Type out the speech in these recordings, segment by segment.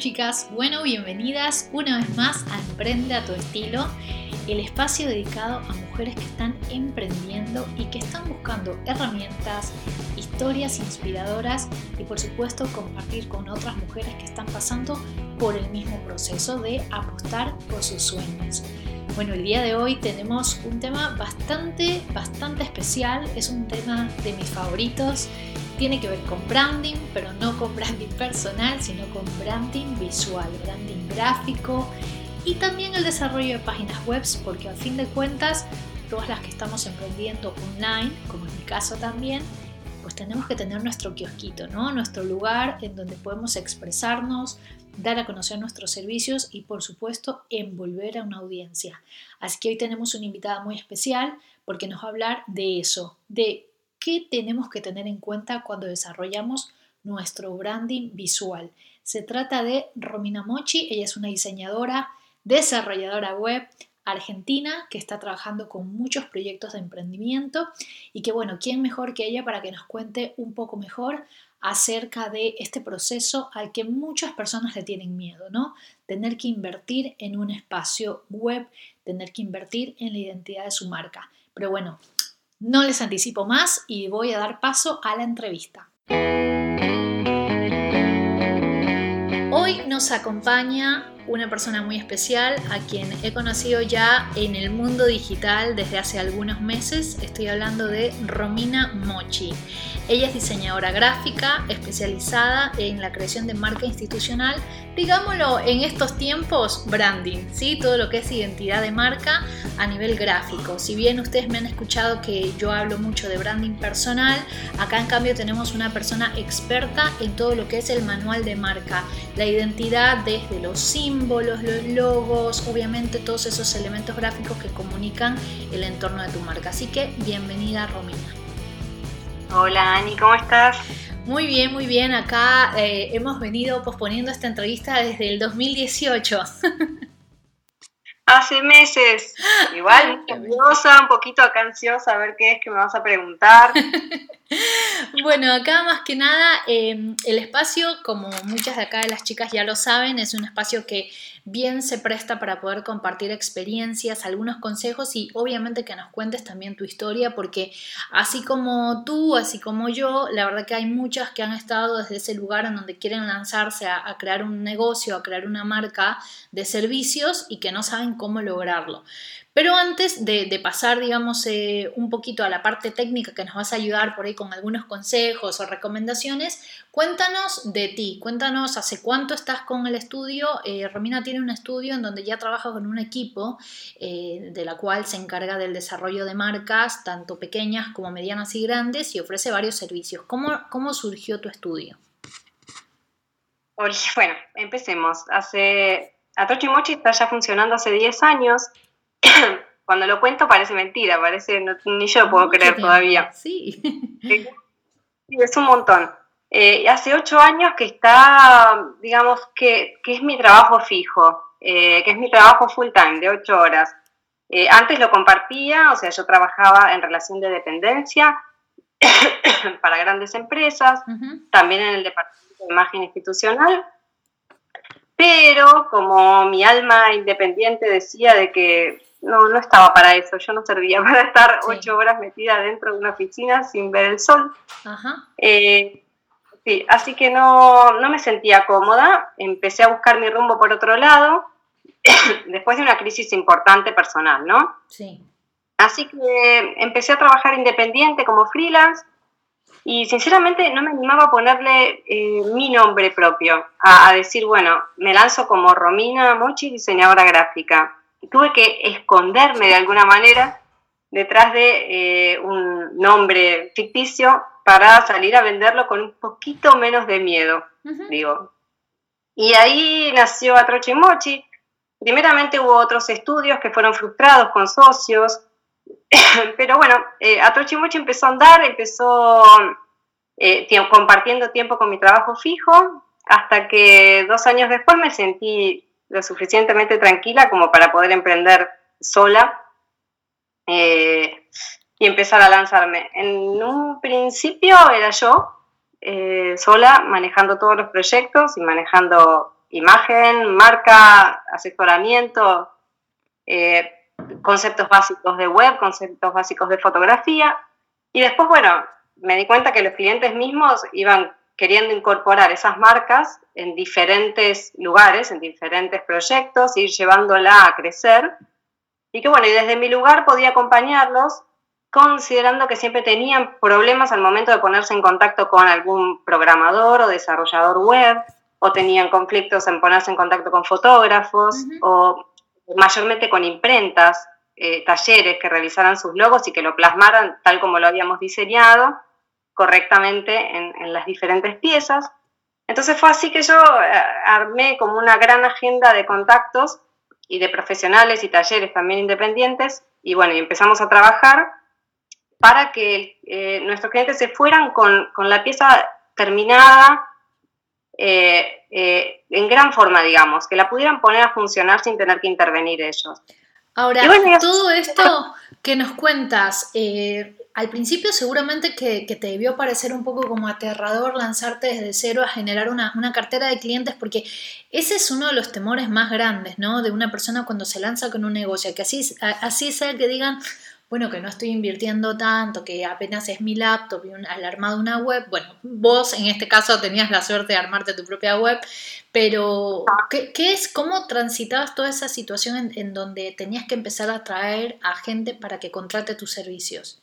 chicas, bueno, bienvenidas una vez más a Emprende a tu estilo, el espacio dedicado a mujeres que están emprendiendo y que están buscando herramientas, historias inspiradoras y por supuesto compartir con otras mujeres que están pasando por el mismo proceso de apostar por sus sueños. Bueno, el día de hoy tenemos un tema bastante, bastante especial, es un tema de mis favoritos tiene que ver con branding, pero no con branding personal, sino con branding visual, branding gráfico y también el desarrollo de páginas web, porque a fin de cuentas, todas las que estamos emprendiendo online, como en mi caso también, pues tenemos que tener nuestro kiosquito, ¿no? Nuestro lugar en donde podemos expresarnos, dar a conocer nuestros servicios y por supuesto envolver a una audiencia. Así que hoy tenemos una invitada muy especial porque nos va a hablar de eso, de ¿Qué tenemos que tener en cuenta cuando desarrollamos nuestro branding visual? Se trata de Romina Mochi, ella es una diseñadora, desarrolladora web argentina que está trabajando con muchos proyectos de emprendimiento y que bueno, ¿quién mejor que ella para que nos cuente un poco mejor acerca de este proceso al que muchas personas le tienen miedo, ¿no? Tener que invertir en un espacio web, tener que invertir en la identidad de su marca. Pero bueno, no les anticipo más y voy a dar paso a la entrevista. Hoy nos acompaña una persona muy especial a quien he conocido ya en el mundo digital desde hace algunos meses. Estoy hablando de Romina Mochi. Ella es diseñadora gráfica especializada en la creación de marca institucional, digámoslo en estos tiempos, branding, ¿sí? todo lo que es identidad de marca a nivel gráfico. Si bien ustedes me han escuchado que yo hablo mucho de branding personal, acá en cambio tenemos una persona experta en todo lo que es el manual de marca, la identidad desde los símbolos, los logos, obviamente todos esos elementos gráficos que comunican el entorno de tu marca. Así que bienvenida Romina. Hola Ani, ¿cómo estás? Muy bien, muy bien. Acá eh, hemos venido posponiendo esta entrevista desde el 2018. Hace meses. Igual, nerviosa, un poquito acá ansiosa a ver qué es que me vas a preguntar. bueno, acá más que nada, em, el espacio, como muchas de acá de las chicas ya lo saben, es un espacio que bien se presta para poder compartir experiencias, algunos consejos y obviamente que nos cuentes también tu historia, porque así como tú, así como yo, la verdad que hay muchas que han estado desde ese lugar en donde quieren lanzarse a, a crear un negocio, a crear una marca de servicios y que no saben cómo lograrlo. Pero antes de, pasar, digamos, eh, un poquito a la parte técnica que nos vas a ayudar por ahí con algunos consejos o recomendaciones, cuéntanos de ti, cuéntanos hace cuánto estás con el estudio. Eh, Romina tiene un estudio en donde ya trabaja con un equipo eh, de la cual se encarga del desarrollo de marcas, tanto pequeñas como medianas y grandes, y ofrece varios servicios. ¿Cómo, cómo surgió tu estudio? Bueno, empecemos. Hace Atochi Mochi está ya funcionando hace 10 años. Cuando lo cuento parece mentira, parece, ni yo lo puedo creer todavía. Sí. es un montón. Eh, hace ocho años que está, digamos, que, es mi trabajo fijo, eh, que es mi trabajo full time, de ocho horas. Eh, antes lo compartía, o sea, yo trabajaba en relación de dependencia para grandes empresas, también en el departamento de imagen institucional, pero como mi alma independiente decía de que no, no estaba para eso, yo no servía para estar ocho horas metida dentro de una oficina sin ver el sol. Eh, sí, así que no, no me sentía cómoda, empecé a buscar mi rumbo por otro lado, después de una crisis importante personal, ¿no? Sí. Así que empecé a trabajar independiente como freelance y sinceramente no me animaba a ponerle eh, mi nombre propio, a, a, decir, bueno, me lanzo como Romina Mochi, diseñadora gráfica tuve que esconderme de alguna manera detrás de eh, un nombre ficticio para salir a venderlo con un poquito menos de miedo, digo. Y ahí nació Atroche Mochi. Primeramente hubo otros estudios que fueron frustrados con socios, pero bueno, eh, Atroche Mochi empezó a andar, empezó eh, compartiendo tiempo con mi trabajo fijo, hasta que dos años después me sentí lo suficientemente tranquila como para poder emprender sola eh, y empezar a lanzarme. En un principio era yo, eh, sola, manejando todos los proyectos y manejando imagen, marca, asesoramiento, eh, conceptos básicos de web, conceptos básicos de fotografía. Y después, bueno, me di cuenta que los clientes mismos iban queriendo incorporar esas marcas en diferentes lugares, en diferentes proyectos, ir llevándola a crecer. Y que bueno, y desde mi lugar podía acompañarlos considerando que siempre tenían problemas al momento de ponerse en contacto con algún programador o desarrollador web, o tenían conflictos en ponerse en contacto con fotógrafos, o mayormente con imprentas, eh, talleres que realizaran sus logos y que lo plasmaran tal como lo habíamos diseñado correctamente en, las diferentes piezas. Entonces fue así que yo eh, armé como una gran agenda de contactos y de profesionales y talleres también independientes y bueno, y empezamos a trabajar para que eh, nuestros clientes se fueran con, la pieza terminada eh, en gran forma, digamos, que la pudieran poner a funcionar sin tener que intervenir ellos. Ahora, todo esto que nos cuentas, al principio seguramente que, te debió parecer un poco como aterrador lanzarte desde cero a generar una, cartera de clientes porque ese es uno de los temores más grandes, ¿no? De una persona cuando se lanza con un negocio, que así, así sea que digan, bueno, que no estoy invirtiendo tanto, que apenas es mi laptop y al armado una web. Bueno, vos en este caso tenías la suerte de armarte tu propia web, pero ¿qué, es, cómo transitabas toda esa situación en, en donde tenías que empezar a atraer a gente para que contrate tus servicios?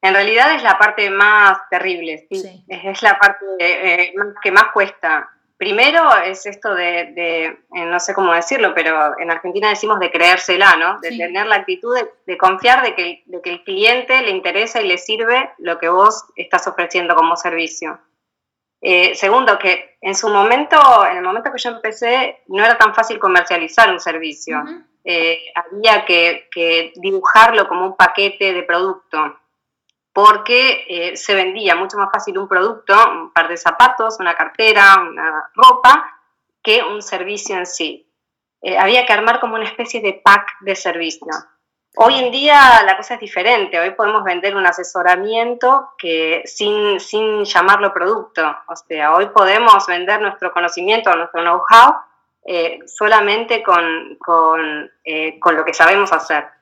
En realidad es la parte más terrible, ¿sí? es la parte eh, que más cuesta. Primero es esto de, eh, no sé cómo decirlo, pero en Argentina decimos de creérsela, ¿no? De tener la actitud de, confiar de que, de que el cliente le interesa y le sirve lo que vos estás ofreciendo como servicio. Eh, segundo, que en su momento, en el momento que yo empecé, no era tan fácil comercializar un servicio. había que, que, dibujarlo como un paquete de producto porque eh, se vendía mucho más fácil un producto, un par de zapatos, una cartera, una ropa, que un servicio en sí. Eh, había que armar como una especie de pack de servicio. Hoy en día la cosa es diferente, hoy podemos vender un asesoramiento que sin, sin llamarlo producto, o sea, hoy podemos vender nuestro conocimiento, nuestro know-how eh, solamente con, con, con lo que sabemos hacer.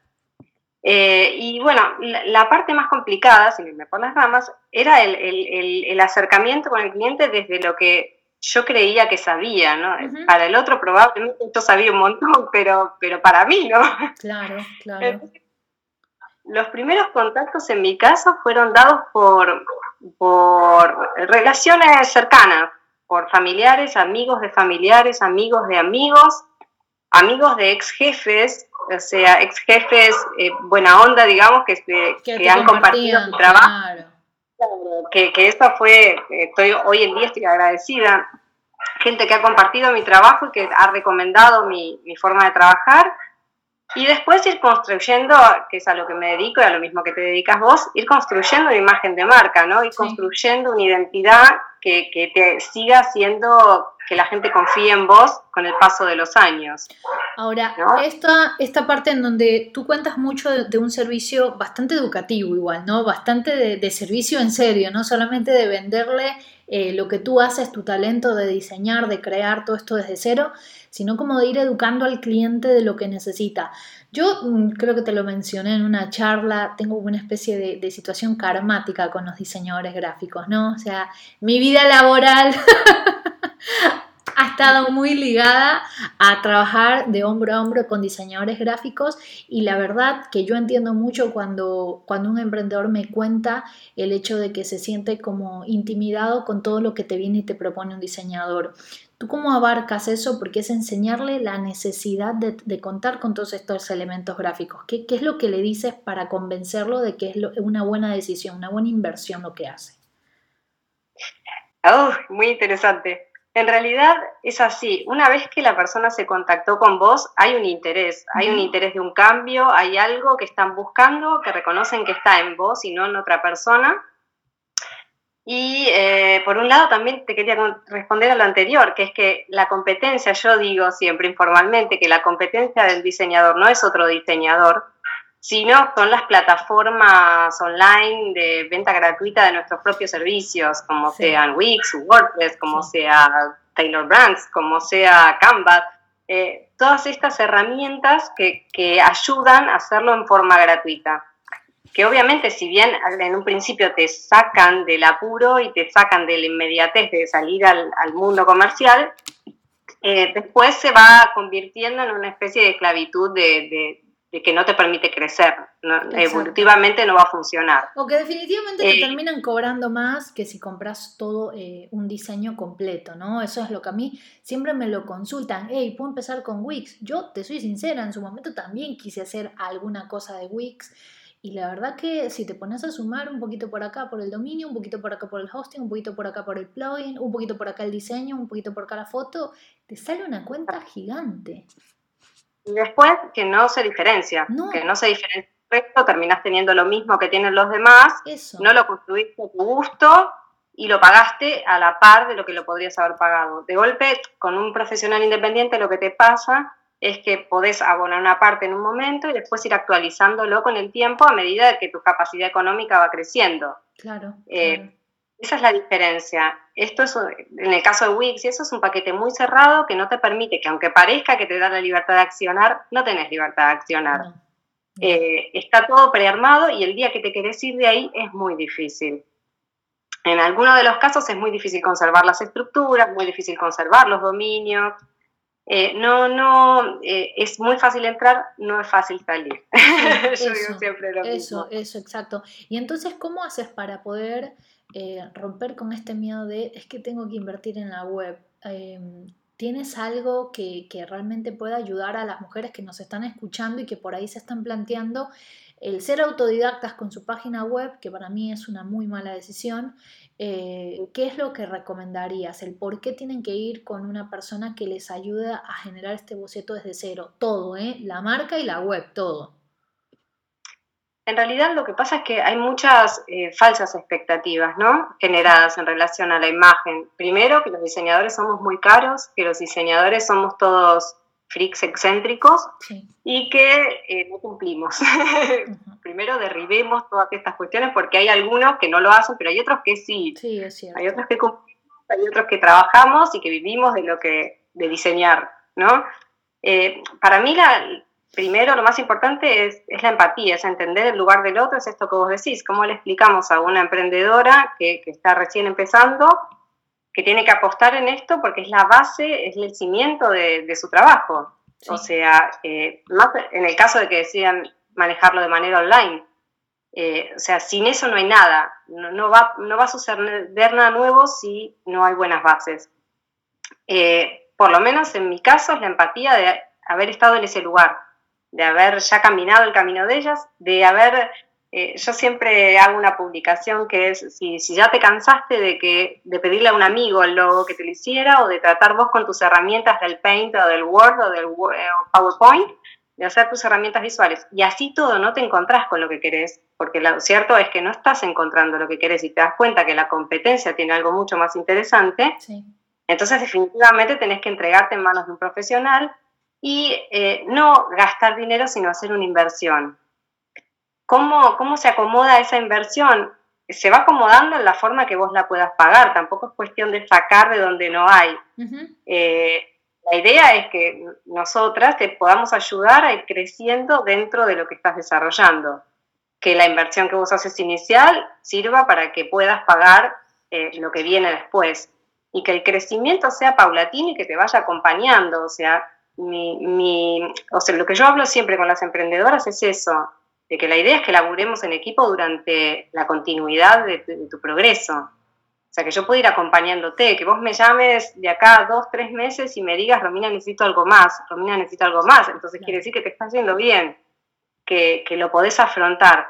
Eh, y bueno, la, parte más complicada, si me por las ramas, era el, acercamiento con el cliente desde lo que yo creía que sabía, ¿no? Para el otro probablemente yo sabía un montón, pero, pero para mí, ¿no? Claro, claro. los primeros contactos en mi caso fueron dados por, por relaciones cercanas, por familiares, amigos de familiares, amigos de amigos, amigos de ex jefes, o sea, ex jefes eh, buena onda, digamos, que, que, han compartido su trabajo. Que, que esto fue, estoy, hoy en día estoy agradecida. Gente que ha compartido mi trabajo y que ha recomendado mi, mi forma de trabajar. Y después ir construyendo, que es a lo que me dedico y a lo mismo que te dedicas vos, ir construyendo una imagen de marca, ¿no? Ir construyendo una identidad que, que, te siga haciendo que la gente confíe en vos con el paso de los años. Ahora, esta, esta parte en donde tú cuentas mucho de, un servicio bastante educativo igual, ¿no? Bastante de, servicio en serio, no solamente de venderle eh, lo que tú haces, tu talento de diseñar, de crear todo esto desde cero, sino como de ir educando al cliente de lo que necesita. Yo mm, creo que te lo mencioné en una charla, tengo una especie de, situación karmática con los diseñadores gráficos, ¿no? O sea, mi vida laboral ha estado muy ligada a trabajar de hombro a hombro con diseñadores gráficos y la verdad que yo entiendo mucho cuando, cuando un emprendedor me cuenta el hecho de que se siente como intimidado con todo lo que te viene y te propone un diseñador. ¿Tú cómo abarcas eso? Porque es enseñarle la necesidad de, contar con todos estos elementos gráficos. ¿Qué, es lo que le dices para convencerlo de que es una buena decisión, una buena inversión lo que hace? Oh, muy interesante. En realidad es así, una vez que la persona se contactó con vos, hay un interés, hay un interés de un cambio, hay algo que están buscando, que reconocen que está en vos y no en otra persona. Y eh, por un lado también te quería responder a lo anterior, que es que la competencia, yo digo siempre informalmente, que la competencia del diseñador no es otro diseñador, sino son las plataformas online de venta gratuita de nuestros propios servicios, como sean Wix, WordPress, como sea Taylor Brands, como sea Canva, eh, todas estas herramientas que, que ayudan a hacerlo en forma gratuita que obviamente si bien en un principio te sacan del apuro y te sacan de la inmediatez de salir al, mundo comercial, eh, después se va convirtiendo en una especie de esclavitud de, que no te permite crecer, evolutivamente no va a funcionar. O que definitivamente te eh, terminan cobrando más que si compras todo eh, un diseño completo, ¿no? Eso es lo que a mí siempre me lo consultan, hey, ¿puedo empezar con Wix? Yo te soy sincera, en su momento también quise hacer alguna cosa de Wix, y la verdad que si te pones a sumar un poquito por acá por el dominio, un poquito por acá por el hosting, un poquito por acá por el plugin, un poquito por acá el diseño, un poquito por acá la foto, te sale una cuenta gigante. Y después que no se diferencia, que no se diferencia el resto, terminás teniendo lo mismo que tienen los demás, no lo construiste a tu gusto y lo pagaste a la par de lo que lo podrías haber pagado. De golpe, con un profesional independiente lo que te pasa es que podés abonar una parte en un momento y después ir actualizándolo con el tiempo a medida de que tu capacidad económica va creciendo. Claro. Eh, esa es la diferencia. Esto es, en el caso de Wix, eso es un paquete muy cerrado que no te permite, que aunque parezca que te da la libertad de accionar, no tenés libertad de accionar. Eh, está todo prearmado y el día que te querés ir de ahí es muy difícil. En algunos de los casos es muy difícil conservar las estructuras, muy difícil conservar los dominios, eh, no, no, eh, es muy fácil entrar, no es fácil salir. Yo digo siempre lo eso, eso, exacto. Y entonces, ¿cómo haces para poder eh, romper con este miedo de es que tengo que invertir en la web? Em, ¿Tienes algo que, que realmente pueda ayudar a las mujeres que nos están escuchando y que por ahí se están planteando el ser autodidactas con su página web, que para mí es una muy mala decisión, eh, ¿qué es lo que recomendarías? ¿El por qué tienen que ir con una persona que les ayude a generar este boceto desde cero? Todo, ¿eh? La marca y la web, todo. En realidad lo que pasa es que hay muchas eh, falsas expectativas, ¿no? Generadas en relación a la imagen. Primero, que los diseñadores somos muy caros, que los diseñadores somos todos freaks excéntricos y que eh, no cumplimos. Primero derribemos todas estas cuestiones porque hay algunos que no lo hacen, pero hay otros que sí. Sí, es cierto. Hay otros que cumplimos, hay otros que trabajamos y que vivimos de lo que de diseñar, ¿no? Eh, para mí la, primero lo más importante es, es, la empatía, es entender el lugar del otro, es esto que vos decís, cómo le explicamos a una emprendedora que, que está recién empezando que tiene que apostar en esto porque es la base, es el cimiento de, su trabajo. O sea, eh, más en el caso de que decidan manejarlo de manera online. Eh, o sea, sin eso no hay nada. No, va, no va a suceder nada nuevo si no hay buenas bases. Eh, por lo menos en mi caso es la empatía de haber estado en ese lugar, de haber ya caminado el camino de ellas, de haber eh, yo siempre hago una publicación que es, si, ya te cansaste de, que, de pedirle a un amigo el logo que te lo hiciera o de tratar vos con tus herramientas del Paint o del Word o del eh, PowerPoint, de hacer tus herramientas visuales. Y así todo no te encontrás con lo que querés, porque lo cierto es que no estás encontrando lo que querés y te das cuenta que la competencia tiene algo mucho más interesante. Entonces definitivamente tenés que entregarte en manos de un profesional y eh, no gastar dinero, sino hacer una inversión. ¿Cómo, ¿Cómo se acomoda esa inversión? Se va acomodando en la forma que vos la puedas pagar, tampoco es cuestión de sacar de donde no hay. Eh, la idea es que nosotras te podamos ayudar a ir creciendo dentro de lo que estás desarrollando, que la inversión que vos haces inicial sirva para que puedas pagar eh, lo que viene después y que el crecimiento sea paulatino y que te vaya acompañando. O sea, mi, mi, o sea, lo que yo hablo siempre con las emprendedoras es eso, de que la idea es que laburemos en equipo durante la continuidad de tu, progreso. O sea, que yo pueda ir acompañándote, que vos me llames de acá dos, tres meses y me digas, Romina, necesito algo más, Romina, necesito algo más. Entonces quiere decir que te estás yendo bien, que, lo podés afrontar.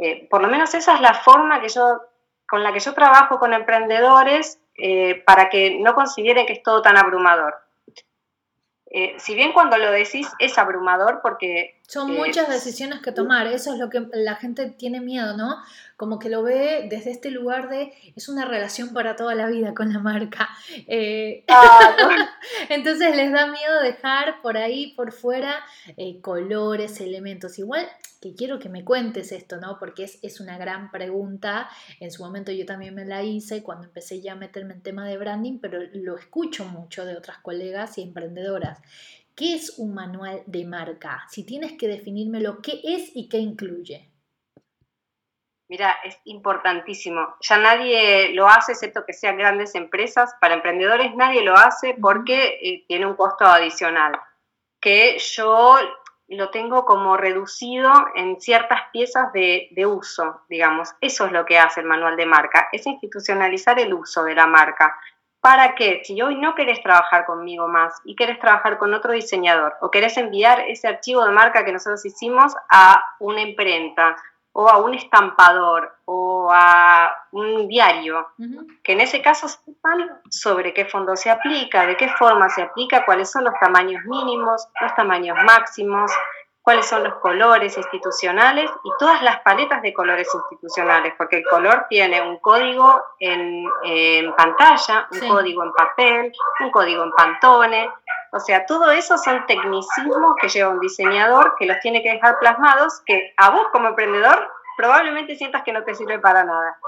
Eh, por lo menos esa es la forma que yo, con la que yo trabajo con emprendedores eh, para que no consideren que es todo tan abrumador. Eh, si bien cuando lo decís es abrumador porque Son muchas decisiones que tomar, eso es lo que la gente tiene miedo, ¿no? Como que lo ve desde este lugar de es una relación para toda la vida con la marca. Eh, entonces les da miedo dejar por ahí, por fuera, eh, colores, elementos. Igual que quiero que me cuentes esto, ¿no? Porque es, es una gran pregunta. En su momento yo también me la hice cuando empecé ya a meterme en tema de branding, pero lo escucho mucho de otras colegas y emprendedoras. ¿Qué es un manual de marca? Si tienes que definírmelo, ¿qué es y qué incluye? Mira, es importantísimo. Ya nadie lo hace, excepto que sean grandes empresas. Para emprendedores nadie lo hace porque eh, tiene un costo adicional, que yo lo tengo como reducido en ciertas piezas de, de, uso, digamos. Eso es lo que hace el manual de marca, es institucionalizar el uso de la marca para que si hoy no querés trabajar conmigo más y querés trabajar con otro diseñador o querés enviar ese archivo de marca que nosotros hicimos a una imprenta o a un estampador o a un diario, que en ese caso sepan sobre qué fondo se aplica, de qué forma se aplica, cuáles son los tamaños mínimos, los tamaños máximos, cuáles son los colores institucionales y todas las paletas de colores institucionales, porque el color tiene un código en, pantalla, un código en papel, un código en pantone, o sea, todo eso son tecnicismos que lleva un diseñador que los tiene que dejar plasmados, que a vos como emprendedor probablemente sientas que no te sirve para nada.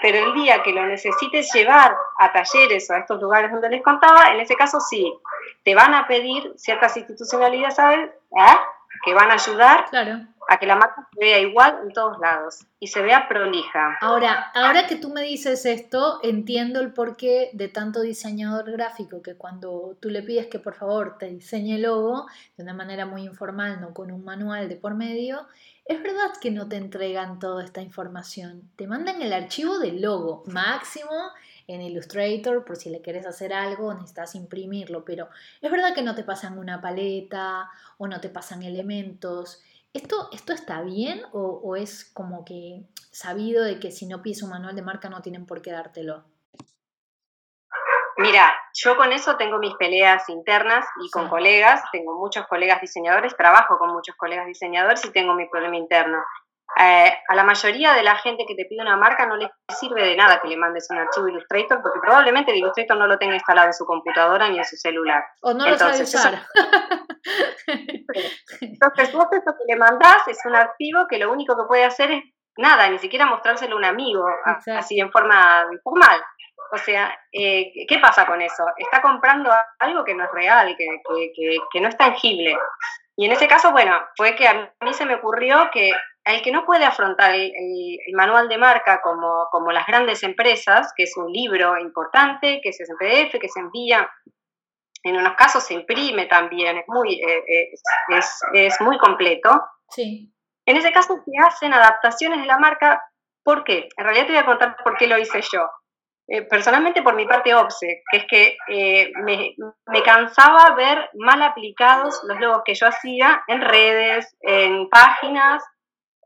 Pero el día que lo necesites llevar a talleres o a estos lugares donde les contaba, en ese caso sí, te van a pedir ciertas institucionalidades, ¿sabes? ¿Ah? Que van a ayudar a que la marca se vea igual en todos lados y se vea prolija. Ahora, ahora que tú me dices esto, entiendo el porqué de tanto diseñador gráfico que cuando tú le pides que por favor te diseñe el logo de una manera muy informal, no con un manual de por medio, es verdad que no te entregan toda esta información. Te mandan el archivo del logo máximo en Illustrator por si le quieres hacer algo, necesitas imprimirlo, pero es verdad que no te pasan una paleta o no te pasan elementos. ¿Esto, esto está bien o, es como que sabido de que si no pides un manual de marca no tienen por qué dártelo? Mira, yo con eso tengo mis peleas internas y con colegas, tengo muchos colegas diseñadores, trabajo con muchos colegas diseñadores y tengo mi problema interno. Eh, a la mayoría de la gente que te pide una marca no les sirve de nada que le mandes un archivo Illustrator porque probablemente el Illustrator no lo tenga instalado en su computadora ni en su celular. O no Entonces, lo sabe usar. Entonces vos eso que le mandás es un archivo que lo único que puede hacer es nada, ni siquiera mostrárselo a un amigo, así en forma informal. O sea, eh, ¿qué pasa con eso? Está comprando algo que no es real, que, que, que no es tangible. Y en ese caso, bueno, fue que a mí se me ocurrió que el que no puede afrontar el, manual de marca como, como, las grandes empresas, que es un libro importante, que es en PDF, que se envía, en unos casos se imprime también, es muy, eh, eh, es, es, muy completo. Sí. En ese caso se hacen adaptaciones de la marca. ¿Por qué? En realidad te voy a contar por qué lo hice yo. Eh, personalmente por mi parte OPSE, que es que me, me, cansaba ver mal aplicados los logos que yo hacía en redes, en páginas,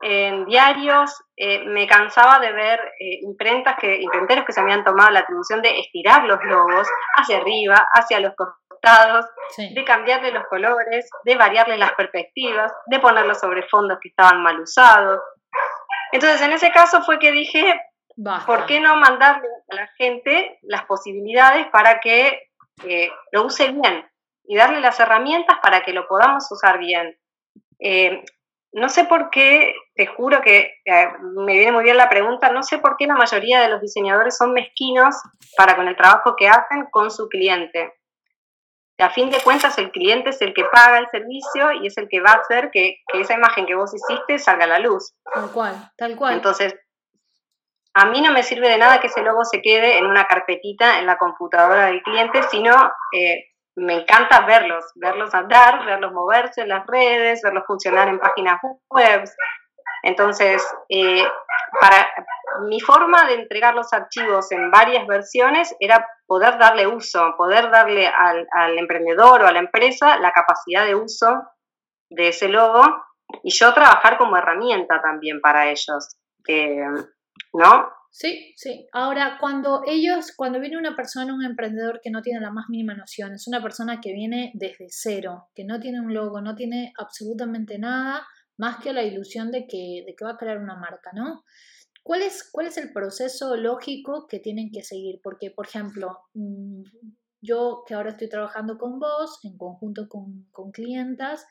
en diarios, eh, me cansaba de ver eh, imprentas que, imprenteros que se habían tomado la atribución de estirar los logos hacia arriba, hacia los costados, de cambiarle los colores, de variarle las perspectivas, de ponerlos sobre fondos que estaban mal usados. Entonces, en ese caso fue que dije, ¿por qué no mandarle a la gente las posibilidades para que eh, lo use bien y darle las herramientas para que lo podamos usar bien? no sé por qué, te juro que eh, me viene muy bien la pregunta, no sé por qué la mayoría de los diseñadores son mezquinos para con el trabajo que hacen con su cliente. A fin de cuentas, el cliente es el que paga el servicio y es el que va a hacer que, esa imagen que vos hiciste salga a la luz. Tal cual, tal cual. Entonces, a mí no me sirve de nada que ese logo se quede en una carpetita en la computadora del cliente, sino eh, me encanta verlos, verlos andar, verlos moverse en las redes, verlos funcionar en páginas web. Entonces, eh, para mi forma de entregar los archivos en varias versiones era poder darle uso, poder darle al, emprendedor o a la empresa la capacidad de uso de ese logo y yo trabajar como herramienta también para ellos, ¿no? Sí, sí. Ahora, cuando ellos, cuando viene una persona, un emprendedor que no tiene la más mínima noción, es una persona que viene desde cero, que no tiene un logo, no tiene absolutamente nada más que la ilusión de que, de que va a crear una marca, ¿no? ¿Cuál es, ¿Cuál es el proceso lógico que tienen que seguir? Porque, por ejemplo, mm, yo que ahora estoy trabajando con vos, en conjunto con, con clientas,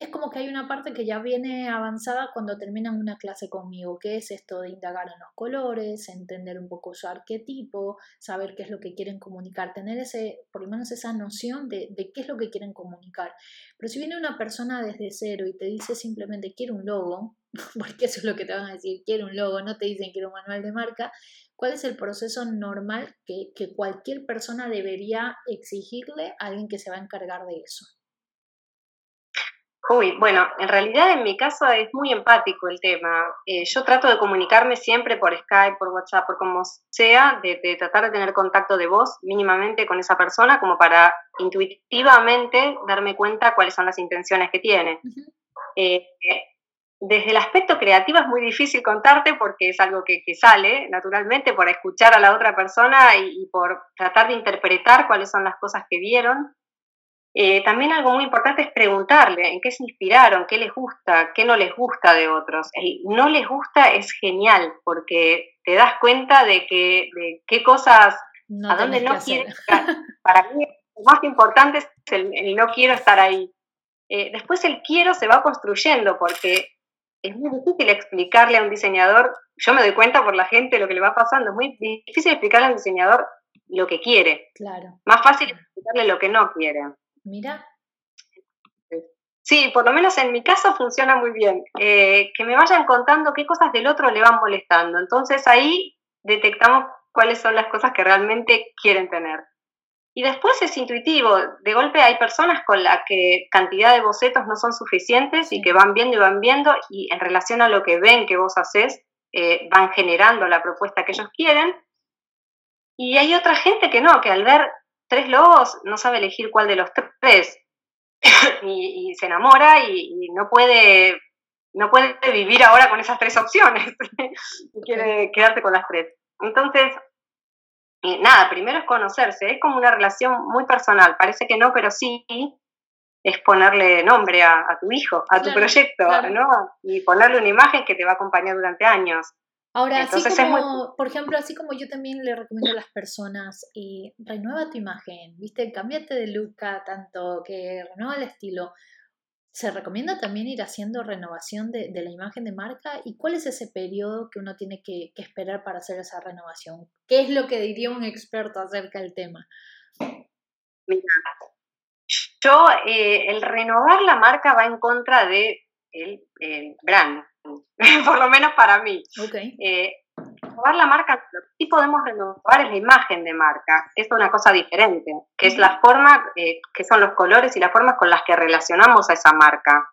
es como que hay una parte que ya viene avanzada cuando terminan una clase conmigo, que es esto de indagar en los colores, entender un poco su arquetipo, saber qué es lo que quieren comunicar, tener ese, por lo menos esa noción de, qué es lo que quieren comunicar. Pero si viene una persona desde cero y te dice simplemente quiero un logo, porque eso es lo que te van a decir, quiero un logo, no te dicen quiero un manual de marca, ¿cuál es el proceso normal que cualquier persona debería exigirle a alguien que se va a encargar de eso? Uy, bueno, en realidad en mi caso es muy empático el tema. Eh, yo trato de comunicarme siempre por Skype, por WhatsApp, por como sea, de, tratar de tener contacto de voz mínimamente con esa persona como para intuitivamente darme cuenta cuáles son las intenciones que tiene. Eh, desde el aspecto creativo es muy difícil contarte porque es algo que, sale naturalmente por escuchar a la otra persona y por tratar de interpretar cuáles son las cosas que vieron. Eh, también algo muy importante es preguntarle en qué se inspiraron, qué les gusta, qué no les gusta de otros. El no les gusta es genial porque te das cuenta de, que, de qué cosas, a dónde no quieres estar. Para mí lo más importante es el, no quiero estar ahí. Eh, después el quiero se va construyendo porque es muy difícil explicarle a un diseñador, yo me doy cuenta por la gente lo que le va pasando, es muy difícil explicarle a un diseñador lo que quiere. Claro. Más fácil explicarle lo que no quiere. Mira. Sí, por lo menos en mi caso funciona muy bien. Eh, que me vayan contando qué cosas del otro le van molestando. Entonces ahí detectamos cuáles son las cosas que realmente quieren tener. Y después es intuitivo. De golpe hay personas con las que cantidad de bocetos no son suficientes y que van viendo y van viendo y en relación a lo que ven que vos haces, eh, van generando la propuesta que ellos quieren. Y hay otra gente que no, que al ver tres lobos, no sabe elegir cuál de los tres y, se enamora y, no puede no puede vivir ahora con esas tres opciones y quiere quedarse con las tres. Entonces, nada, primero es conocerse, es como una relación muy personal, parece que no, pero sí es ponerle nombre a, tu hijo, a tu proyecto, ¿no? Y ponerle una imagen que te va a acompañar durante años. Ahora, así como, por ejemplo, así como yo también le recomiendo a las personas, y renueva tu imagen, ¿viste? Cámbiate de look tanto, que renueva el estilo. Se recomienda también ir haciendo renovación de, la imagen de marca. ¿Y cuál es ese periodo que uno tiene que, esperar para hacer esa renovación? ¿Qué es lo que diría un experto acerca del tema? Mira, yo, eh, el renovar la marca va en contra de el brand, por lo menos para mí. Okay. Eh, renovar la marca, lo que sí podemos renovar es la imagen de marca, es una cosa diferente, que es la forma, eh, que son los colores y las formas con las que relacionamos a esa marca.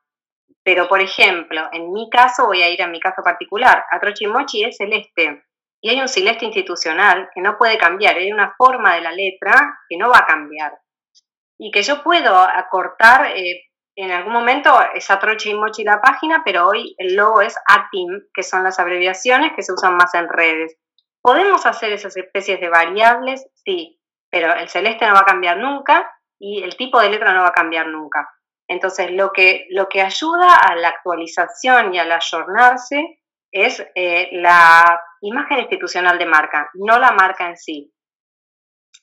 Pero, por ejemplo, en mi caso, voy a ir a mi caso particular, Atrochimochi es celeste y hay un celeste institucional que no puede cambiar, hay una forma de la letra que no va a cambiar y que yo puedo acortar eh, en algún momento es Atroche y Mochi la página, pero hoy el logo es ATIM, que son las abreviaciones que se usan más en redes. ¿Podemos hacer esas especies de variables? Sí, pero el celeste no va a cambiar nunca y el tipo de letra no va a cambiar nunca. Entonces, lo que, lo que ayuda a la actualización y al ayornarse es eh, la imagen institucional de marca, no la marca en sí.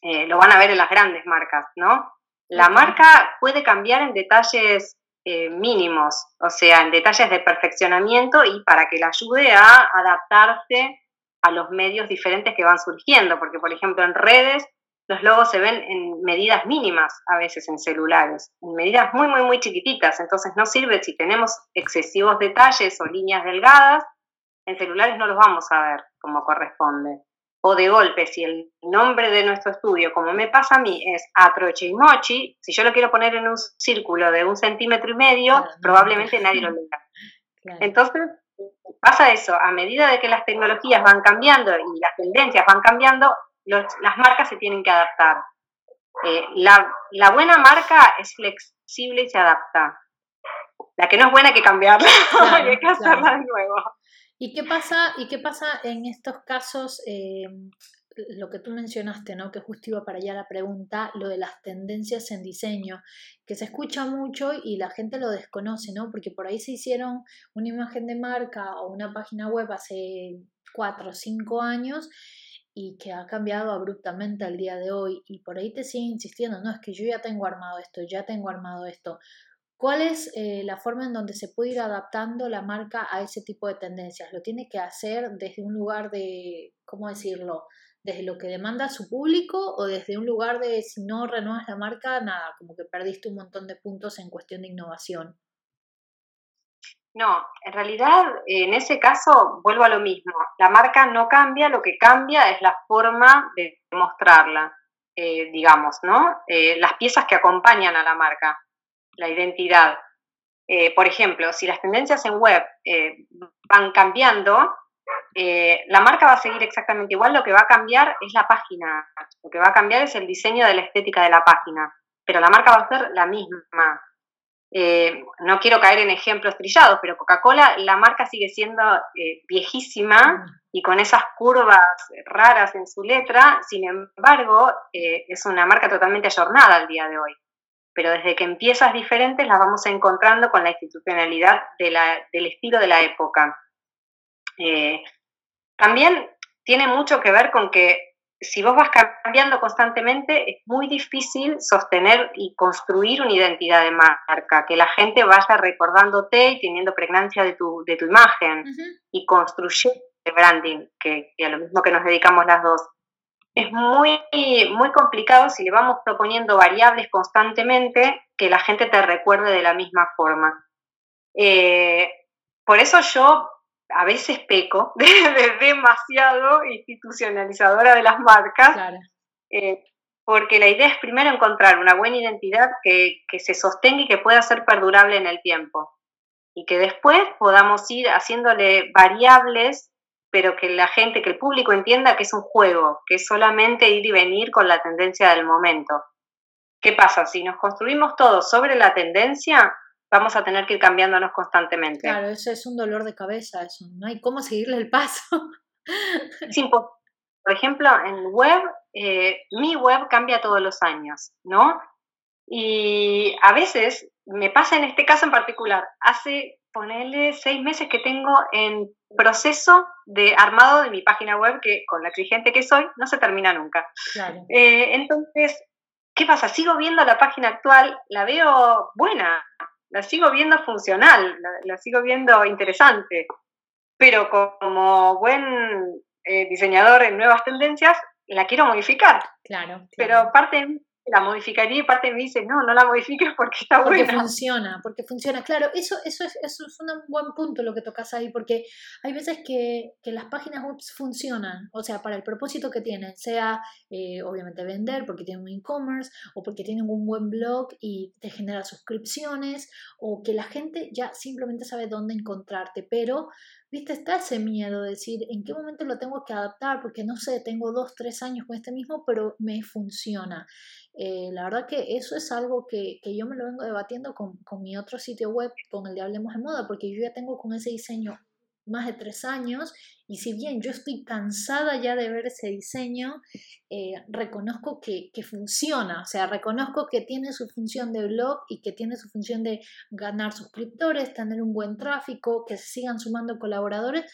Eh, lo van a ver en las grandes marcas, ¿no? La marca puede cambiar en detalles eh, mínimos, o sea, en detalles de perfeccionamiento y para que la ayude a adaptarse a los medios diferentes que van surgiendo, porque por ejemplo en redes los logos se ven en medidas mínimas a veces en celulares, en medidas muy, muy, muy chiquititas, entonces no sirve si tenemos excesivos detalles o líneas delgadas, en celulares no los vamos a ver como corresponde o de golpe, si el nombre de nuestro estudio, como me pasa a mí, es Atroche y Mochi, si yo lo quiero poner en un círculo de un centímetro y medio, probablemente nadie lo lea. Entonces, pasa eso, a medida de que las tecnologías van cambiando y las tendencias van cambiando, las marcas se tienen que adaptar. Eh, la, buena marca es flexible y se adapta. La que no es buena hay que cambiarla, hay que hacerla de nuevo. ¿Y qué pasa, y qué pasa en estos casos? Eh, lo que tú mencionaste, ¿no? Que justo iba para allá la pregunta, lo de las tendencias en diseño, que se escucha mucho y la gente lo desconoce, ¿no? Porque por ahí se hicieron una imagen de marca o una página web hace cuatro o cinco años y que ha cambiado abruptamente al día de hoy y por ahí te sigue insistiendo, no, es que yo ya tengo armado esto, ya tengo armado esto. ¿Cuál es eh, la forma en donde se puede ir adaptando la marca a ese tipo de tendencias? ¿Lo tiene que hacer desde un lugar de, ¿cómo decirlo? desde lo que demanda su público o desde un lugar de si no renuevas la marca, nada, como que perdiste un montón de puntos en cuestión de innovación? No, en realidad en ese caso vuelvo a lo mismo. La marca no cambia, lo que cambia es la forma de mostrarla, eh, digamos, ¿no? Eh, las piezas que acompañan a la marca, la identidad. Eh, por ejemplo, si las tendencias en web van cambiando, eh, la marca va a seguir exactamente igual, lo que va a cambiar es la página, lo que va a cambiar es el diseño de la estética de la página, pero la marca va a ser la misma. Eh, no quiero caer en ejemplos trillados, pero Coca-Cola, la marca sigue siendo eh, viejísima y con esas curvas raras en su letra, sin embargo, es una marca totalmente ayornada al día de hoy. Pero desde que empiezas diferentes las vamos encontrando con la institucionalidad del estilo de la época. Eh, también tiene mucho que ver con que si vos vas cambiando constantemente, es muy difícil sostener y construir una identidad de marca, que la gente vaya recordándote y teniendo pregnancia de tu, de tu imagen y construyendo el branding, que, a lo mismo que nos dedicamos las dos. Es muy, muy complicado si le vamos proponiendo variables constantemente que la gente te recuerde de la misma forma. Eh, por eso yo a veces peco de, demasiado institucionalizadora de las marcas, eh, porque la idea es primero encontrar una buena identidad que, se sostenga y que pueda ser perdurable en el tiempo, y que después podamos ir haciéndole variables, pero que la gente, que el público entienda que es un juego, que es solamente ir y venir con la tendencia del momento. ¿Qué pasa? Si nos construimos todo sobre la tendencia, vamos a tener que ir cambiándonos constantemente. Claro, eso es un dolor de cabeza, eso, no hay cómo seguirle el paso. Por ejemplo, en web, eh, mi web cambia todos los años, ¿no? Y a veces, me pasa en este caso en particular, hace, ponerle seis meses que tengo en proceso de armado de mi página web, que con la exigente que soy, no se termina nunca. Eh, entonces, ¿qué pasa? Sigo viendo la página actual, la veo buena, la sigo viendo funcional, la, sigo viendo interesante, pero como buen eh, diseñador en nuevas tendencias, la quiero modificar. Claro. Pero parte la modificaría y parte me dice, no, no la modifiques porque está porque buena. funciona, porque funciona. Claro, eso, eso, es, eso es un buen punto lo que tocas ahí, porque hay veces que, que las páginas web funcionan, o sea, para el propósito que tienen, sea eh, obviamente vender porque tienen un e-commerce o porque tienen un buen blog y te genera suscripciones, o que la gente ya simplemente sabe dónde encontrarte, pero viste, está ese miedo de decir en qué momento lo tengo que adaptar, porque no sé, tengo dos, tres años con este mismo, pero me funciona. Eh, la verdad que eso es algo que, que yo me lo vengo debatiendo con, con, mi otro sitio web, con el de Hablemos de Moda, porque yo ya tengo con ese diseño más de tres años y si bien yo estoy cansada ya de ver ese diseño, eh, reconozco que, que, funciona, o sea, reconozco que tiene su función de blog y que tiene su función de ganar suscriptores, tener un buen tráfico, que se sigan sumando colaboradores,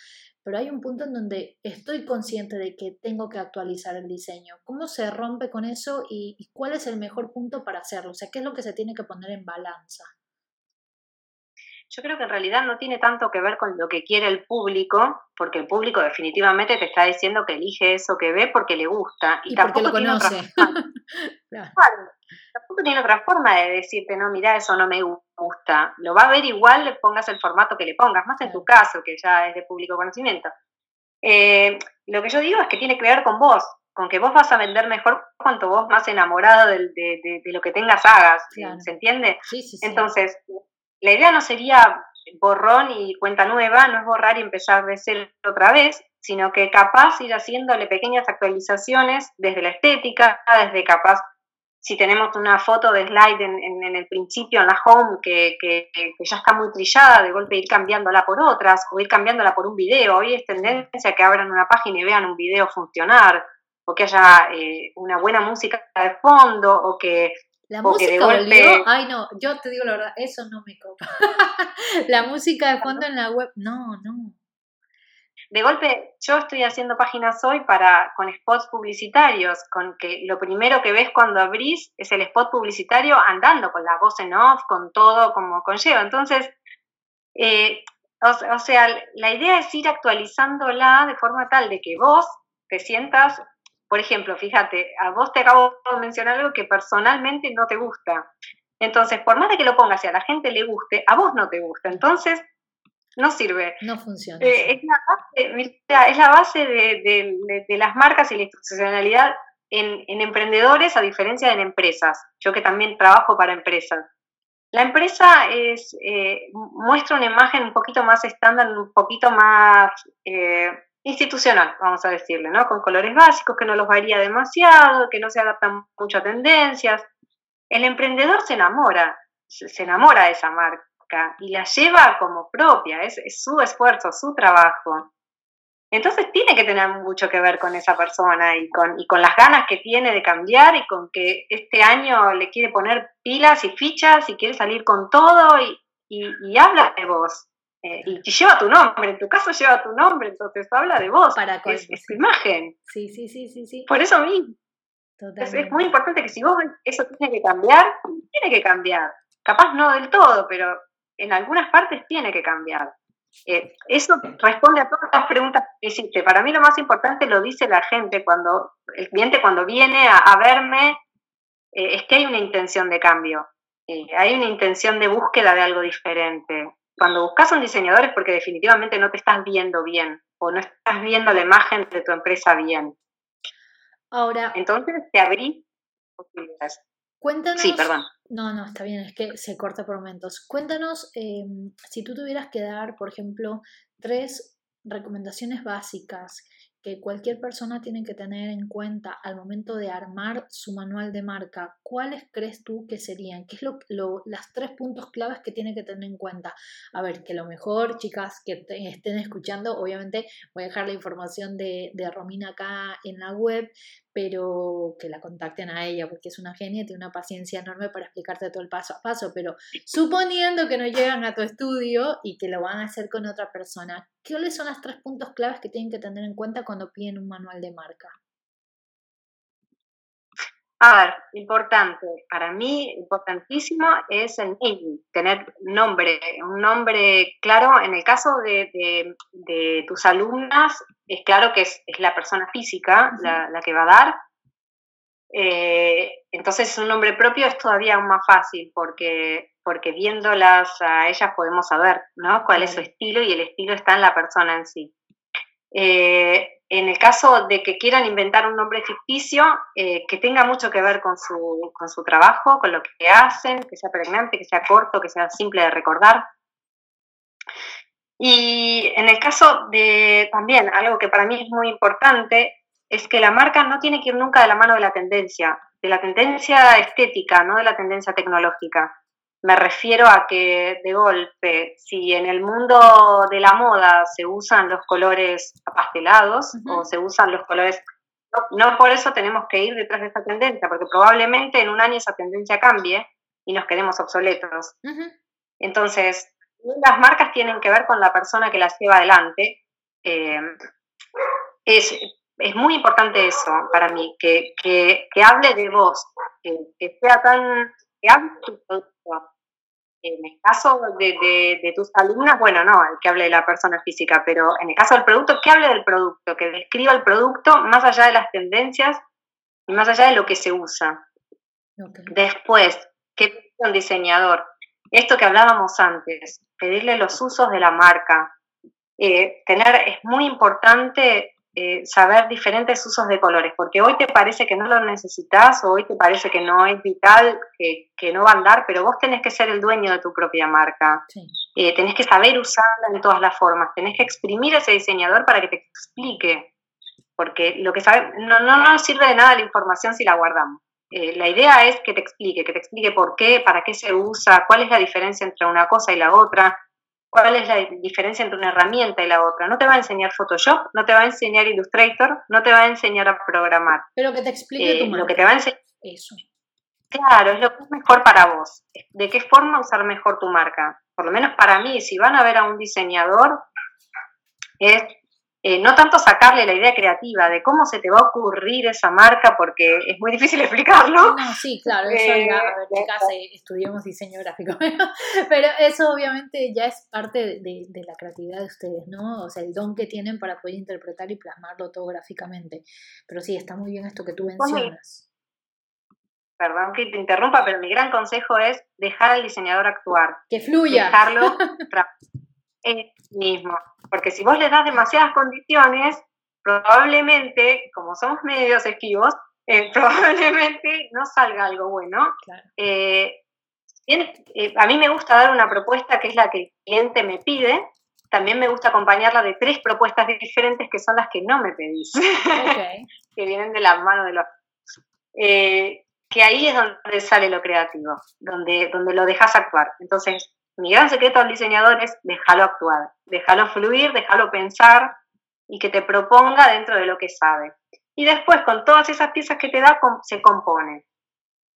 pero hay un punto en donde estoy consciente de que tengo que actualizar el diseño. ¿Cómo se rompe con eso y, y cuál es el mejor punto para hacerlo? O sea, ¿qué es lo que se tiene que poner en balanza? yo creo que en realidad no tiene tanto que ver con lo que quiere el público, porque el público definitivamente te está diciendo que elige eso que ve porque le gusta. Y, tampoco tiene otra forma. tampoco tiene otra forma de decirte, no, mira, eso no me gusta. Lo va a ver igual, le pongas el formato que le pongas, más en tu caso, que ya es de público conocimiento. Eh, lo que yo digo es que tiene que ver con vos, con que vos vas a vender mejor cuanto vos más enamorado de, lo que tengas hagas, ¿se entiende? Sí, sí, Entonces, la idea no sería borrón y cuenta nueva, no es borrar y empezar de cero otra vez, sino que capaz ir haciéndole pequeñas actualizaciones desde la estética, desde capaz si tenemos una foto de slide en, el principio, en la home, que, ya está muy trillada, de golpe ir cambiándola por otras, o ir cambiándola por un video. Hoy es tendencia que abran una página y vean un video funcionar, o que haya eh, una buena música de fondo, o que... La música volvió, ay no, yo te digo la verdad, eso no me copa. la música de fondo en la web, no, no de golpe yo estoy haciendo páginas hoy para con spots publicitarios, con que lo primero que ves cuando abrís es el spot publicitario andando con la voz en off, con todo como conlleva. Entonces, eh, o, sea, la idea es ir actualizándola de forma tal de que vos te sientas, por ejemplo, fíjate, a vos te acabo de mencionar algo que personalmente no te gusta. Entonces, por más de que lo pongas y a la gente le guste, a vos no te gusta. Entonces, no sirve. No funciona. Eh, es, la base, de, las marcas y la institucionalidad en, emprendedores a diferencia de en empresas. Yo que también trabajo para empresas. La empresa es, eh, muestra una imagen un poquito más estándar, un poquito más eh, institucional, vamos a decirle, ¿no? Con colores básicos, que no los varía demasiado, que no se adaptan mucho a tendencias. El emprendedor se enamora, se enamora de esa marca y la lleva como propia, es, su esfuerzo, su trabajo. Entonces tiene que tener mucho que ver con esa persona y con, y con las ganas que tiene de cambiar y con que este año le quiere poner pilas y fichas y quiere salir con todo y, y, habla de vos. Eh, y, lleva tu nombre, en tu caso lleva tu nombre, entonces habla de vos. Para es, tu imagen. Sí, sí, sí, sí, sí. Por eso mismo. Es, es, muy importante que si vos eso tiene que cambiar, tiene que cambiar. Capaz no del todo, pero en algunas partes tiene que cambiar. Eh, eso responde a todas las preguntas que hiciste. Para mí lo más importante lo dice la gente cuando, el cliente cuando viene a, verme, eh, es que hay una intención de cambio, eh, hay una intención de búsqueda de algo diferente. Cuando buscas un diseñador es porque definitivamente no te estás viendo bien o no estás viendo la imagen de tu empresa bien. Ahora. Entonces te abrí posibilidades. Cuéntanos. Sí, perdón. No, no, está bien, es que se corta por momentos. Cuéntanos em, si tú tuvieras que dar, por ejemplo, tres recomendaciones básicas que cualquier persona tiene que tener en cuenta al momento de armar su manual de marca, ¿cuáles crees tú que serían? ¿Qué es lo, lo, las tres puntos claves que tiene que tener en cuenta? A ver, que lo mejor, chicas que estén escuchando, obviamente voy a dejar la información de, de Romina acá en la web, pero que la contacten a ella porque es una genia y tiene una paciencia enorme para explicarte todo el paso a paso, pero suponiendo que no llegan a tu estudio y que lo van a hacer con otra persona, ¿cuáles son las tres puntos claves que tienen que tener en cuenta cuando piden un manual de marca? A ver, importante, para mí importantísimo es el naming, tener nombre, un nombre claro. En el caso de, tus alumnas, es claro que es, la persona física la, que va a dar. Eh, entonces un nombre propio es todavía aún más fácil porque, porque viéndolas a ellas podemos saber ¿no? cuál es su estilo y el estilo está en la persona en sí. Eh, en el caso de que quieran inventar un nombre ficticio, eh, que tenga mucho que ver con su, con su trabajo, con lo que hacen, que sea pregnante, que sea corto, que sea simple de recordar. Y en el caso de también algo que para mí es muy importante, es que la marca no tiene que ir nunca de la mano de la tendencia, de la tendencia estética, no de la tendencia tecnológica. Me refiero a que de golpe, si en el mundo de la moda se usan los colores apastelados o se usan los colores, no, por eso tenemos que ir detrás de esa tendencia, porque probablemente en un año esa tendencia cambie y nos quedemos obsoletos. Entonces, las marcas tienen que ver con la persona que las lleva adelante. Eh, es, muy importante eso para mí, que, hable de vos, que, que sea tan, que hable tu en el caso de, tus alumnas, bueno, no, el que hable de la persona física, pero en el caso del producto, que hable del producto, que describa el producto más allá de las tendencias y más allá de lo que se usa. Después, ¿qué un diseñador? Esto que hablábamos antes, pedirle los usos de la marca. Eh, tener, es muy importante eh, saber diferentes usos de colores, porque hoy te parece que no lo necesitas o hoy te parece que no es vital, que, no va a andar, pero vos tenés que ser el dueño de tu propia marca. Eh, tenés que saber usarla en todas las formas, tenés que exprimir a ese diseñador para que te explique, porque lo que sabe, no, no nos sirve de nada la información si la guardamos. eh, la idea es que te explique, que te explique por qué, para qué se usa, cuál es la diferencia entre una cosa y la otra, cuál es la diferencia entre una herramienta y la otra. No te va a enseñar Photoshop, no te va a enseñar Illustrator, no te va a enseñar a programar. Pero que te explique tu Eh, marca. Lo que te va a enseñar, Eso. claro, es lo que es mejor para vos. De qué forma usar mejor tu marca. Por lo menos para mí, si van a ver a un diseñador, es eh, no tanto sacarle la idea creativa de cómo se te va a ocurrir esa marca, porque es muy difícil explicarlo. No, sí, claro, eso Eh, ya, a ver, chicas, eh, estudiamos diseño gráfico, pero eso obviamente ya es parte de, de- la creatividad de ustedes, ¿no? O sea, el don que tienen para poder interpretar y plasmarlo todo gráficamente. Pero sí, está muy bien esto que tú mencionas. Perdón que te interrumpa, pero mi gran consejo es dejar al diseñador actuar. Que fluya. dejarlo él mismo. Porque si vos le das demasiadas condiciones, probablemente, como somos medios esquivos, eh, probablemente no salga algo bueno. Claro. Eh, eh, a mí me gusta dar una propuesta que es la que el cliente me pide. También me gusta acompañarla de tres propuestas diferentes que son las que no me pedís, que vienen de la mano de los... Eh, que ahí es donde sale lo creativo, donde, donde lo dejas actuar. Entonces, mi gran secreto al diseñador es dejarlo actuar, dejarlo fluir, dejarlo pensar y que te proponga dentro de lo que sabe. Y después, con todas esas piezas que te da, se compone.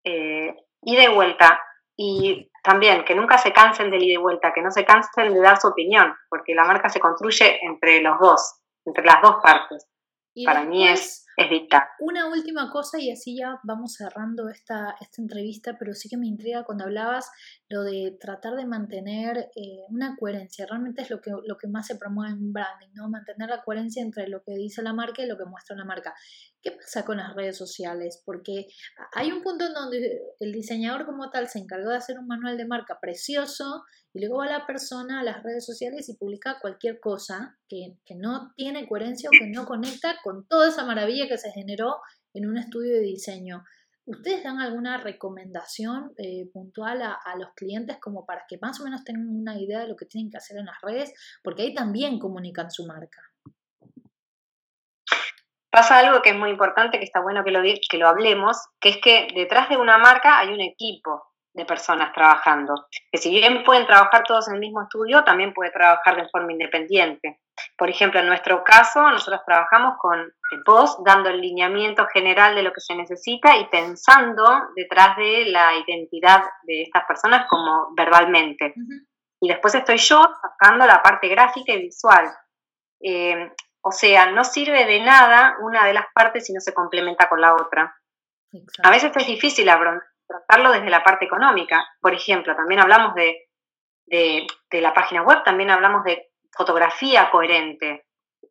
Eh, ida y vuelta. Y también que nunca se cansen del ida y vuelta, que no se cansen de dar su opinión, porque la marca se construye entre los dos, entre las dos partes. Y Para mí es, es. Una última cosa y así ya vamos cerrando esta, esta entrevista, pero sí que me intriga cuando hablabas lo de tratar de mantener eh, una coherencia. Realmente es lo que, lo que más se promueve en branding, ¿no? Mantener la coherencia entre lo que dice la marca y lo que muestra la marca. ¿Qué pasa con las redes sociales? Porque hay un punto en donde el diseñador como tal se encargó de hacer un manual de marca precioso y luego va la persona a las redes sociales y publica cualquier cosa que, no tiene coherencia o que no conecta con toda esa maravilla que se generó en un estudio de diseño. ¿Ustedes dan alguna recomendación eh, puntual a, los clientes como para que más o menos tengan una idea de lo que tienen que hacer en las redes? Porque ahí también comunican su marca. Pasa algo que es muy importante, que está bueno que lo, que lo hablemos, que es que detrás de una marca hay un equipo de personas trabajando, que si bien pueden trabajar todos en el mismo estudio, también puede trabajar de forma independiente. Por ejemplo, en nuestro caso, nosotros trabajamos con post, dando el lineamiento general de lo que se necesita y pensando detrás de la identidad de estas personas como verbalmente. Uh -huh. Y después estoy yo sacando la parte gráfica y visual. Eh, o sea, no sirve de nada una de las partes si no se complementa con la otra. Exacto. A veces es difícil tratarlo desde la parte económica. Por ejemplo, también hablamos de, de, de la página web, también hablamos de fotografía coherente.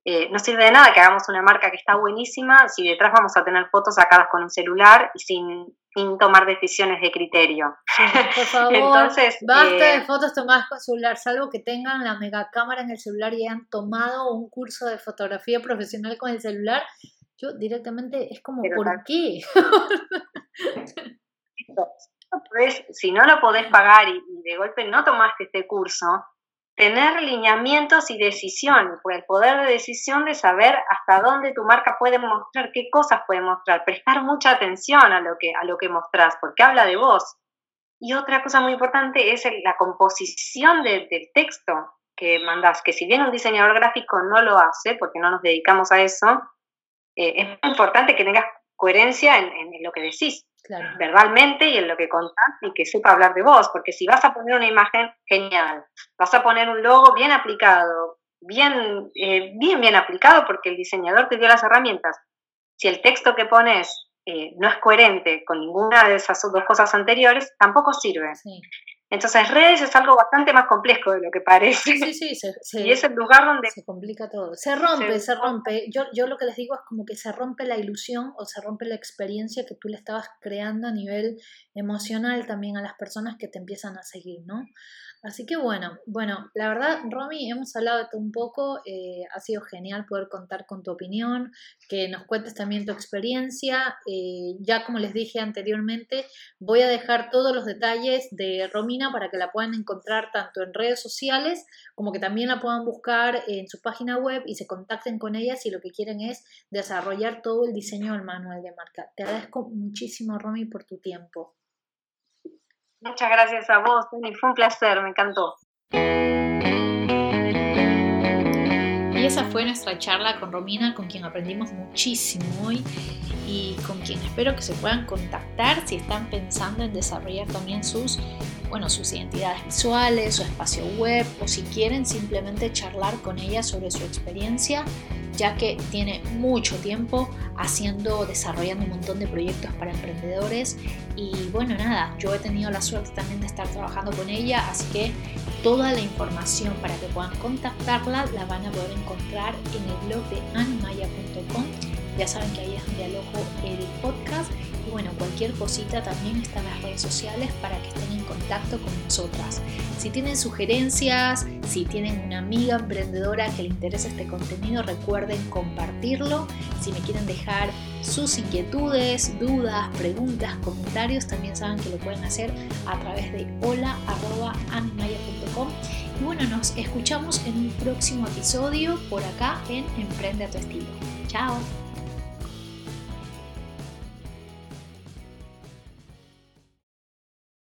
Eh, no sirve de nada que hagamos una marca que está buenísima si detrás vamos a tener fotos sacadas con un celular y sin, sin tomar decisiones de criterio. Por favor, Entonces, basta eh, de fotos tomadas con celular, salvo que tengan la mega cámara en el celular y hayan tomado un curso de fotografía profesional con el celular. Yo directamente es como, ¿por tal. qué? si no lo podés pagar y de golpe no tomaste este curso, tener lineamientos y decisiones, pues el poder de decisión de saber hasta dónde tu marca puede mostrar, qué cosas puede mostrar, prestar mucha atención a lo que, a lo que mostrás, porque habla de vos. Y otra cosa muy importante es la composición de, del texto que mandás, que si bien un diseñador gráfico no lo hace, porque no nos dedicamos a eso, eh, es muy importante que tengas coherencia en, en lo que decís. Claro. verbalmente y en lo que contás y que sepa hablar de vos, porque si vas a poner una imagen, genial, vas a poner un logo bien aplicado, bien, eh, bien, bien aplicado porque el diseñador te dio las herramientas. Si el texto que pones eh, no es coherente con ninguna de esas dos cosas anteriores, tampoco sirve. Sí. Entonces, redes es algo bastante más complejo de lo que parece. Sí, sí, se, se, y es el lugar donde... Se complica todo. Se rompe, se, se rompe. Yo, yo lo que les digo es como que se rompe la ilusión o se rompe la experiencia que tú le estabas creando a nivel emocional también a las personas que te empiezan a seguir, ¿no? Así que bueno, bueno, la verdad, Romy, hemos hablado de todo un poco, eh, ha sido genial poder contar con tu opinión, que nos cuentes también tu experiencia. Eh, ya como les dije anteriormente, voy a dejar todos los detalles de Romina para que la puedan encontrar tanto en redes sociales como que también la puedan buscar en su página web y se contacten con ella si lo que quieren es desarrollar todo el diseño del manual de marca. Te agradezco muchísimo, Romy, por tu tiempo. Muchas gracias a vos, Tony. Fue un placer, me encantó. Y esa fue nuestra charla con Romina, con quien aprendimos muchísimo hoy y con quien espero que se puedan contactar si están pensando en desarrollar también sus, bueno, sus identidades visuales, su espacio web o si quieren simplemente charlar con ella sobre su experiencia ya que tiene mucho tiempo haciendo, desarrollando un montón de proyectos para emprendedores y bueno, nada, yo he tenido la suerte también de estar trabajando con ella, así que toda la información para que puedan contactarla la van a poder encontrar en el blog de animaya.com. Ya saben que ahí es donde alojo el podcast y bueno, cualquier cosita también está en las redes sociales para que estén en contacto con nosotras. Si tienen sugerencias, si tienen una amiga emprendedora que le interese este contenido, recuerden compartirlo. Si me quieren dejar sus inquietudes, dudas, preguntas, comentarios, también saben que lo pueden hacer a través de hola.animaya.com. Y bueno, nos escuchamos en un próximo episodio por acá en Emprende a tu estilo. Chao.